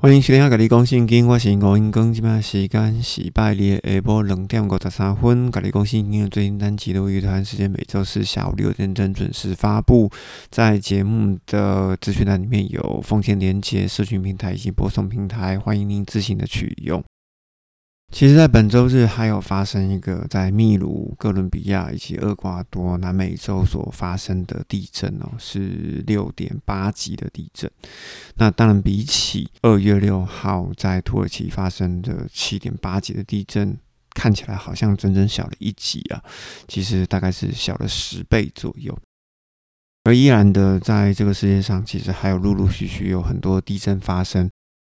欢迎收听《甲你讲圣经》，我是吴英光，即摆时间是拜二下晡两点五十三分。甲你讲圣经的最新单集的乐团时间，每周四下午。六点整准时发布。在节目的资讯栏里面有奉献连接、社群平台以及播送平台，欢迎您自行的取用。其实，在本周日还有发生一个在秘鲁、哥伦比亚以及厄瓜多南美洲所发生的地震哦，是六点八级的地震。那当然，比起二月六号在土耳其发生的七点八级的地震，看起来好像整整小了一级啊。其实大概是小了十倍左右。而依然的，在这个世界上，其实还有陆陆续续有很多地震发生。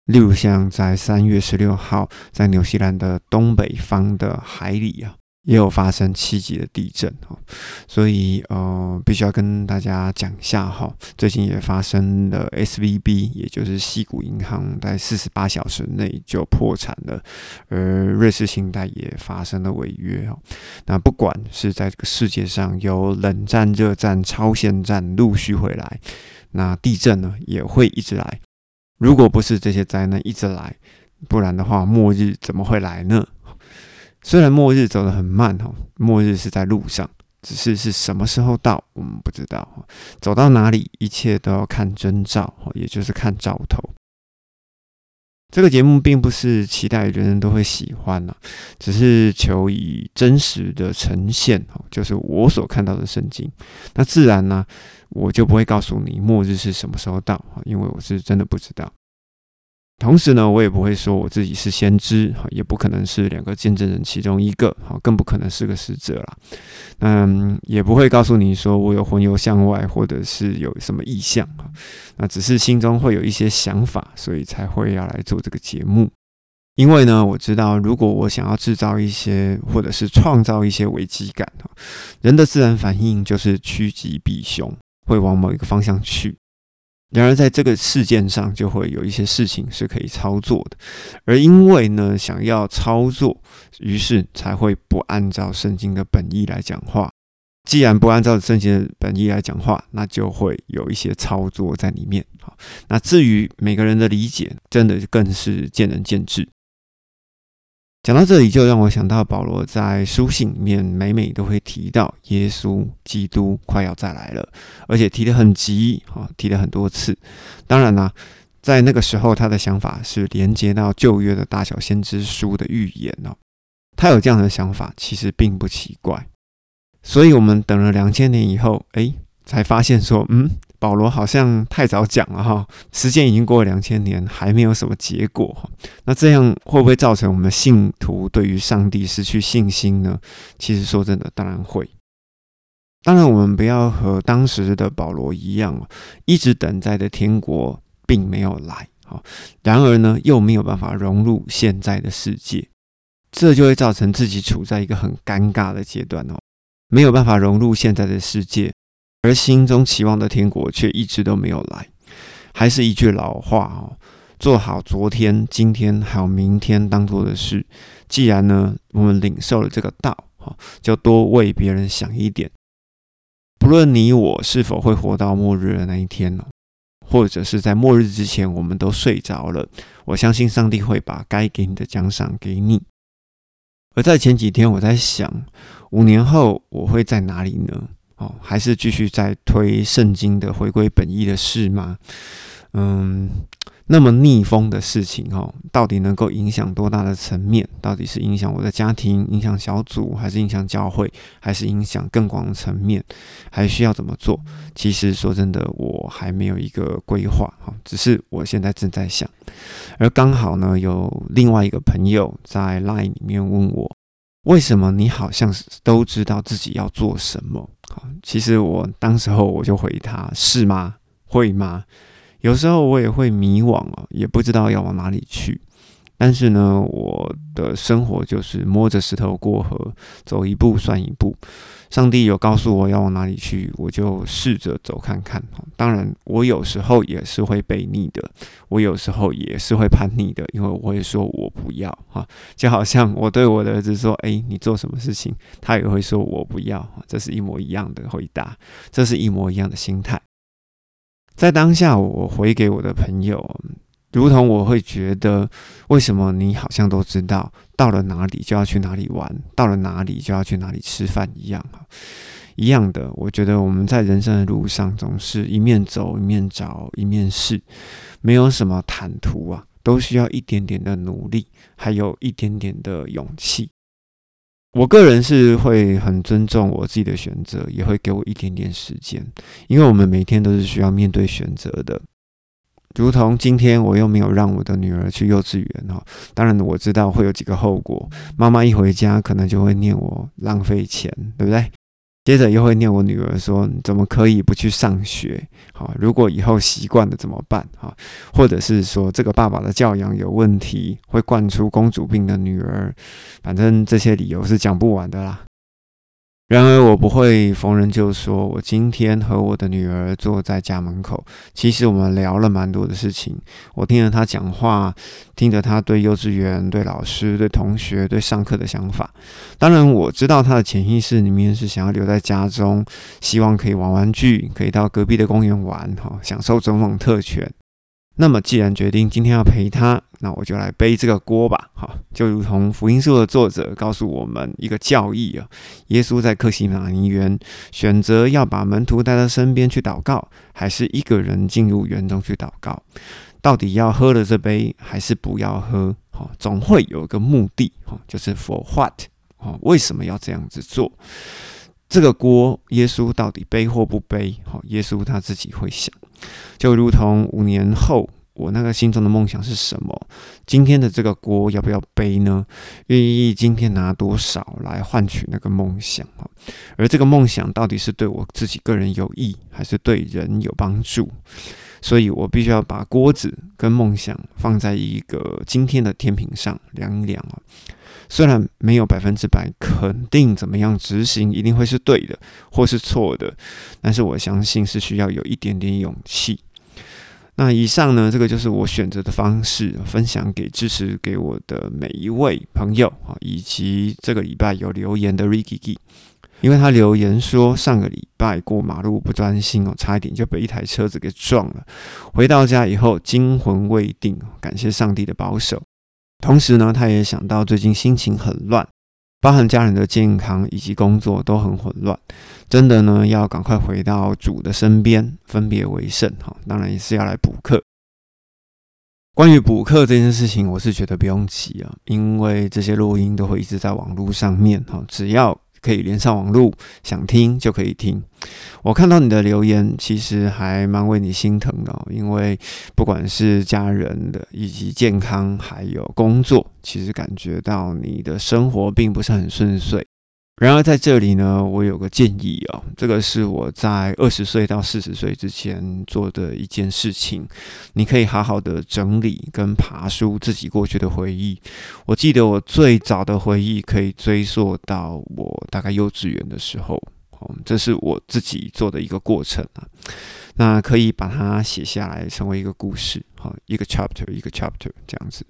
例如像在三月十六号，在纽西兰的东北方的海里啊，也有发生七级的地震哈，所以呃，必须要跟大家讲一下哈。最近也发生了 S V B，也就是西谷银行在四十八小时内就破产了，而瑞士信贷也发生了违约哈。那不管是在这个世界上有冷战、热战、超限战陆续回来，那地震呢也会一直来。如果不是这些灾难一直来，不然的话，末日怎么会来呢？虽然末日走得很慢哈，末日是在路上，只是是什么时候到，我们不知道。走到哪里，一切都要看征兆，也就是看兆头。这个节目并不是期待人人都会喜欢呢，只是求以真实的呈现，就是我所看到的圣经。那自然呢，我就不会告诉你末日是什么时候到，因为我是真的不知道。同时呢，我也不会说我自己是先知，哈，也不可能是两个见证人其中一个，哈，更不可能是个使者了。嗯，也不会告诉你说我有魂游向外，或者是有什么意向，哈，那只是心中会有一些想法，所以才会要来做这个节目。因为呢，我知道如果我想要制造一些，或者是创造一些危机感，人的自然反应就是趋吉避凶，会往某一个方向去。然而，在这个事件上，就会有一些事情是可以操作的，而因为呢，想要操作，于是才会不按照圣经的本意来讲话。既然不按照圣经的本意来讲话，那就会有一些操作在里面。好，那至于每个人的理解，真的更是见仁见智。讲到这里，就让我想到保罗在书信里面每每都会提到耶稣基督快要再来了，而且提得很急，哈，提了很多次。当然啦，在那个时候，他的想法是连接到旧约的大小先知书的预言哦。他有这样的想法，其实并不奇怪。所以我们等了两千年以后，哎，才发现说，嗯。保罗好像太早讲了哈，时间已经过了两千年，还没有什么结果。那这样会不会造成我们信徒对于上帝失去信心呢？其实说真的，当然会。当然，我们不要和当时的保罗一样，一直等在的天国并没有来。好，然而呢，又没有办法融入现在的世界，这就会造成自己处在一个很尴尬的阶段哦，没有办法融入现在的世界。而心中期望的天国却一直都没有来，还是一句老话哦，做好昨天、今天还有明天当做的事。既然呢，我们领受了这个道，哈，就多为别人想一点。不论你我是否会活到末日的那一天哦，或者是在末日之前我们都睡着了，我相信上帝会把该给你的奖赏给你。而在前几天，我在想，五年后我会在哪里呢？还是继续在推圣经的回归本意的事吗？嗯，那么逆风的事情哦，到底能够影响多大的层面？到底是影响我的家庭、影响小组，还是影响教会，还是影响更广的层面？还需要怎么做？其实说真的，我还没有一个规划哈，只是我现在正在想。而刚好呢，有另外一个朋友在 Line 里面问我。为什么你好像都知道自己要做什么？其实我当时候我就回他：是吗？会吗？有时候我也会迷惘哦，也不知道要往哪里去。但是呢，我的生活就是摸着石头过河，走一步算一步。上帝有告诉我要往哪里去，我就试着走看看。当然，我有时候也是会被逆的，我有时候也是会叛逆的，因为我会说我不要哈，就好像我对我的儿子说：“诶，你做什么事情？”他也会说我不要。这是一模一样的回答，这是一模一样的心态。在当下，我回给我的朋友。如同我会觉得，为什么你好像都知道，到了哪里就要去哪里玩，到了哪里就要去哪里吃饭一样哈。一样的，我觉得我们在人生的路上总是一面走一面找一面试，没有什么坦途啊，都需要一点点的努力，还有一点点的勇气。我个人是会很尊重我自己的选择，也会给我一点点时间，因为我们每天都是需要面对选择的。如同今天，我又没有让我的女儿去幼稚园哈。当然，我知道会有几个后果。妈妈一回家，可能就会念我浪费钱，对不对？接着又会念我女儿说：“怎么可以不去上学？好，如果以后习惯了怎么办？哈，或者是说这个爸爸的教养有问题，会惯出公主病的女儿。反正这些理由是讲不完的啦。”然而，我不会逢人就说。我今天和我的女儿坐在家门口，其实我们聊了蛮多的事情。我听着她讲话，听着她对幼稚园、对老师、对同学、对上课的想法。当然，我知道她的潜意识里面是想要留在家中，希望可以玩玩具，可以到隔壁的公园玩，哈，享受种种特权。那么，既然决定今天要陪他，那我就来背这个锅吧。哈，就如同福音书的作者告诉我们一个教义啊：耶稣在克西马尼园选择要把门徒带到身边去祷告，还是一个人进入园中去祷告？到底要喝了这杯，还是不要喝？哈，总会有一个目的，哈，就是 for what？哈，为什么要这样子做？这个锅，耶稣到底背或不背？哈，耶稣他自己会想。就如同五年后，我那个心中的梦想是什么？今天的这个锅要不要背呢？愿意今天拿多少来换取那个梦想？而这个梦想到底是对我自己个人有益，还是对人有帮助？所以我必须要把锅子跟梦想放在一个今天的天平上量一量啊。虽然没有百分之百肯定怎么样执行一定会是对的或是错的，但是我相信是需要有一点点勇气。那以上呢，这个就是我选择的方式，分享给支持给我的每一位朋友啊，以及这个礼拜有留言的 Ricky，因为他留言说上个礼拜过马路不专心哦，差一点就被一台车子给撞了，回到家以后惊魂未定，感谢上帝的保守。同时呢，他也想到最近心情很乱，包含家人的健康以及工作都很混乱，真的呢要赶快回到主的身边，分别为圣哈。当然也是要来补课。关于补课这件事情，我是觉得不用急啊，因为这些录音都会一直在网络上面哈，只要。可以连上网络，想听就可以听。我看到你的留言，其实还蛮为你心疼的，因为不管是家人的，以及健康，还有工作，其实感觉到你的生活并不是很顺遂。然而在这里呢，我有个建议哦，这个是我在二十岁到四十岁之前做的一件事情，你可以好好的整理跟爬书自己过去的回忆。我记得我最早的回忆可以追溯到我大概幼稚园的时候，哦，这是我自己做的一个过程啊。那可以把它写下来，成为一个故事，好，一个 chapter 一个 chapter 这样子。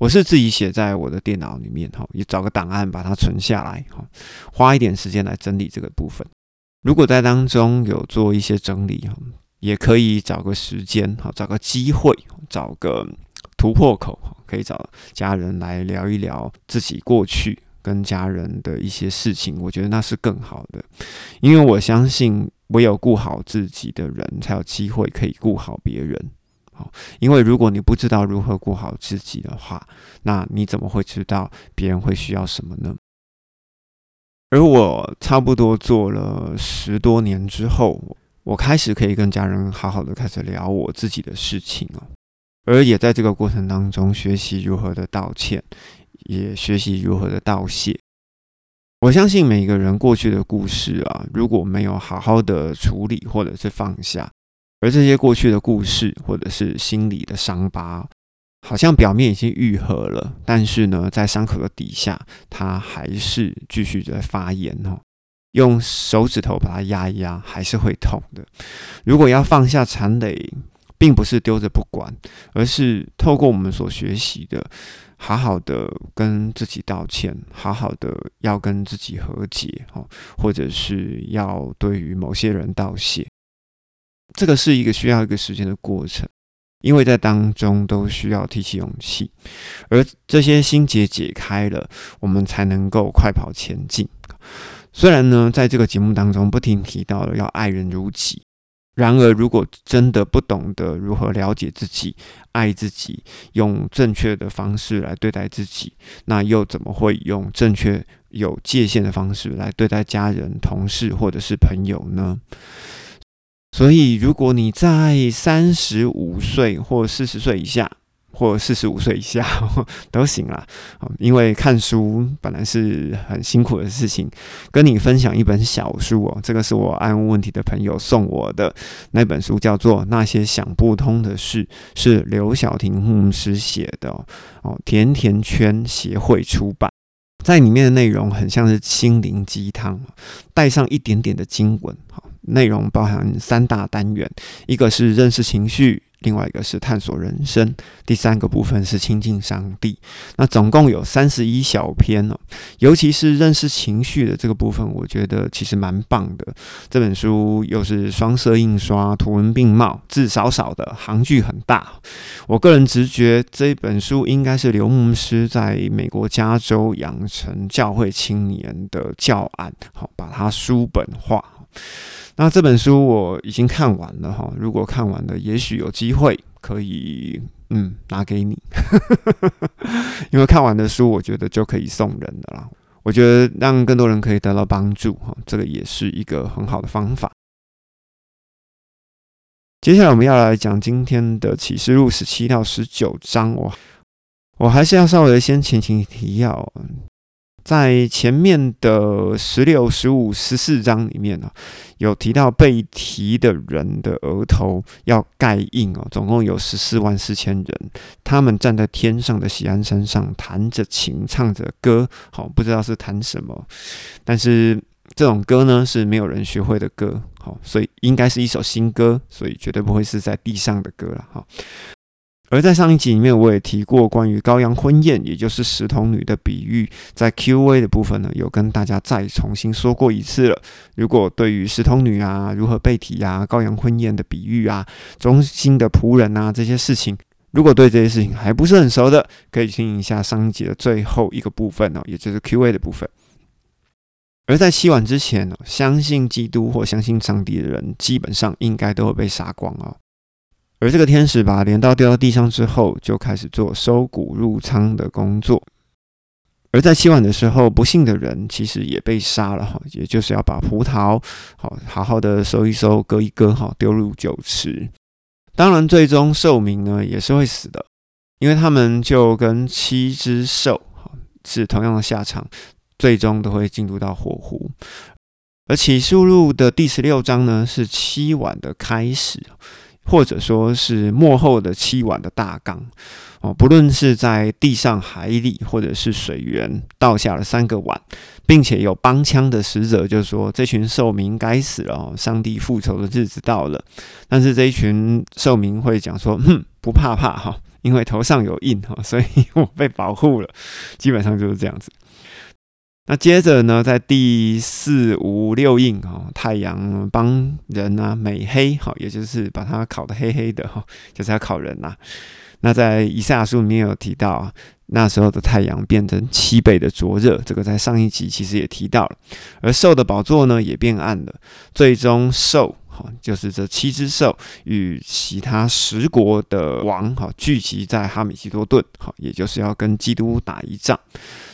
我是自己写在我的电脑里面哈，也找个档案把它存下来哈，花一点时间来整理这个部分。如果在当中有做一些整理哈，也可以找个时间哈，找个机会，找个突破口哈，可以找家人来聊一聊自己过去跟家人的一些事情。我觉得那是更好的，因为我相信唯有顾好自己的人，才有机会可以顾好别人。因为如果你不知道如何过好自己的话，那你怎么会知道别人会需要什么呢？而我差不多做了十多年之后，我开始可以跟家人好好的开始聊我自己的事情哦，而也在这个过程当中学习如何的道歉，也学习如何的道谢。我相信每个人过去的故事啊，如果没有好好的处理或者是放下。而这些过去的故事，或者是心里的伤疤，好像表面已经愈合了，但是呢，在伤口的底下，它还是继续在发炎哦。用手指头把它压一压，还是会痛的。如果要放下残累，并不是丢着不管，而是透过我们所学习的，好好的跟自己道歉，好好的要跟自己和解哦，或者是要对于某些人道谢。这个是一个需要一个时间的过程，因为在当中都需要提起勇气，而这些心结解开了，我们才能够快跑前进。虽然呢，在这个节目当中不停提到了要爱人如己，然而如果真的不懂得如何了解自己、爱自己，用正确的方式来对待自己，那又怎么会用正确有界限的方式来对待家人、同事或者是朋友呢？所以，如果你在三十五岁或四十岁以下，或四十五岁以下 都行啦。因为看书本来是很辛苦的事情，跟你分享一本小书哦，这个是我爱问问题的朋友送我的那本书，叫做《那些想不通的事》，是刘晓婷牧师写的哦，甜甜圈协会出版，在里面的内容很像是心灵鸡汤，带上一点点的经文，好。内容包含三大单元，一个是认识情绪，另外一个是探索人生，第三个部分是亲近上帝。那总共有三十一小篇哦，尤其是认识情绪的这个部分，我觉得其实蛮棒的。这本书又是双色印刷，图文并茂，字少少的，行距很大。我个人直觉，这本书应该是刘牧师在美国加州养成教会青年的教案，好，把它书本化。那这本书我已经看完了哈，如果看完了，也许有机会可以嗯拿给你，因为看完的书我觉得就可以送人的啦。我觉得让更多人可以得到帮助哈，这个也是一个很好的方法。接下来我们要来讲今天的启示录十七到十九章，我我还是要稍微先前情提要。在前面的十六、十五、十四章里面呢，有提到被提的人的额头要盖印哦，总共有十四万四千人，他们站在天上的喜安山上，弹着琴，唱着歌，好，不知道是弹什么，但是这种歌呢是没有人学会的歌，好，所以应该是一首新歌，所以绝对不会是在地上的歌了，哈。而在上一集里面，我也提过关于羔羊婚宴，也就是石童女的比喻，在 Q&A 的部分呢，有跟大家再重新说过一次了。如果对于石童女啊，如何被提啊，羔羊婚宴的比喻啊，忠心的仆人啊这些事情，如果对这些事情还不是很熟的，可以听一下上一集的最后一个部分哦，也就是 Q&A 的部分。而在洗碗之前，相信基督或相信上帝的人，基本上应该都会被杀光哦。而这个天使把镰刀掉到地上之后，就开始做收谷入仓的工作。而在七晚的时候，不幸的人其实也被杀了哈，也就是要把葡萄好好好的收一收，割一割哈，丢入酒池。当然，最终寿命呢也是会死的，因为他们就跟七只兽是同样的下场，最终都会进入到火湖。而启示录的第十六章呢，是七晚的开始。或者说是幕后的七碗的大缸哦，不论是在地上、海里，或者是水源，倒下了三个碗，并且有帮腔的使者就说：“这群兽民该死了哦，上帝复仇的日子到了。”但是这一群兽民会讲说：“哼，不怕怕哈，因为头上有印哈，所以我被保护了。”基本上就是这样子。那接着呢，在第四五六印哦，太阳帮人啊美黑哈，也就是把它烤得黑黑的哈，就是要烤人呐。那在以赛亚书里面有提到啊，那时候的太阳变成七倍的灼热，这个在上一集其实也提到了。而兽的宝座呢也变暗了，最终兽。就是这七只兽与其他十国的王哈聚集在哈米基多顿，哈，也就是要跟基督打一仗。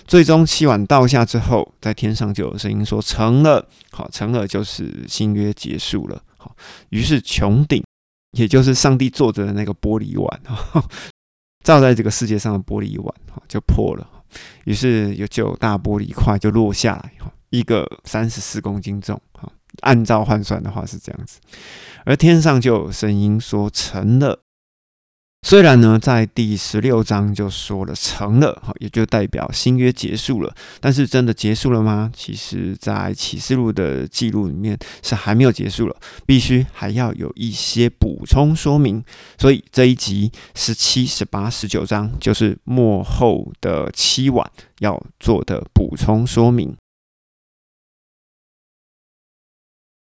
最终七碗倒下之后，在天上就有声音说成了，好，成了就是新约结束了。好，于是穹顶，也就是上帝坐着的那个玻璃碗哈，照在这个世界上的玻璃碗，哈，就破了。于是有九大玻璃块就落下来，哈，一个三十四公斤重，哈。按照换算的话是这样子，而天上就有声音说成了。虽然呢，在第十六章就说了成了，哈，也就代表新约结束了。但是真的结束了吗？其实，在启示录的记录里面是还没有结束了，必须还要有一些补充说明。所以这一集十七、十八、十九章就是幕后的七晚要做的补充说明。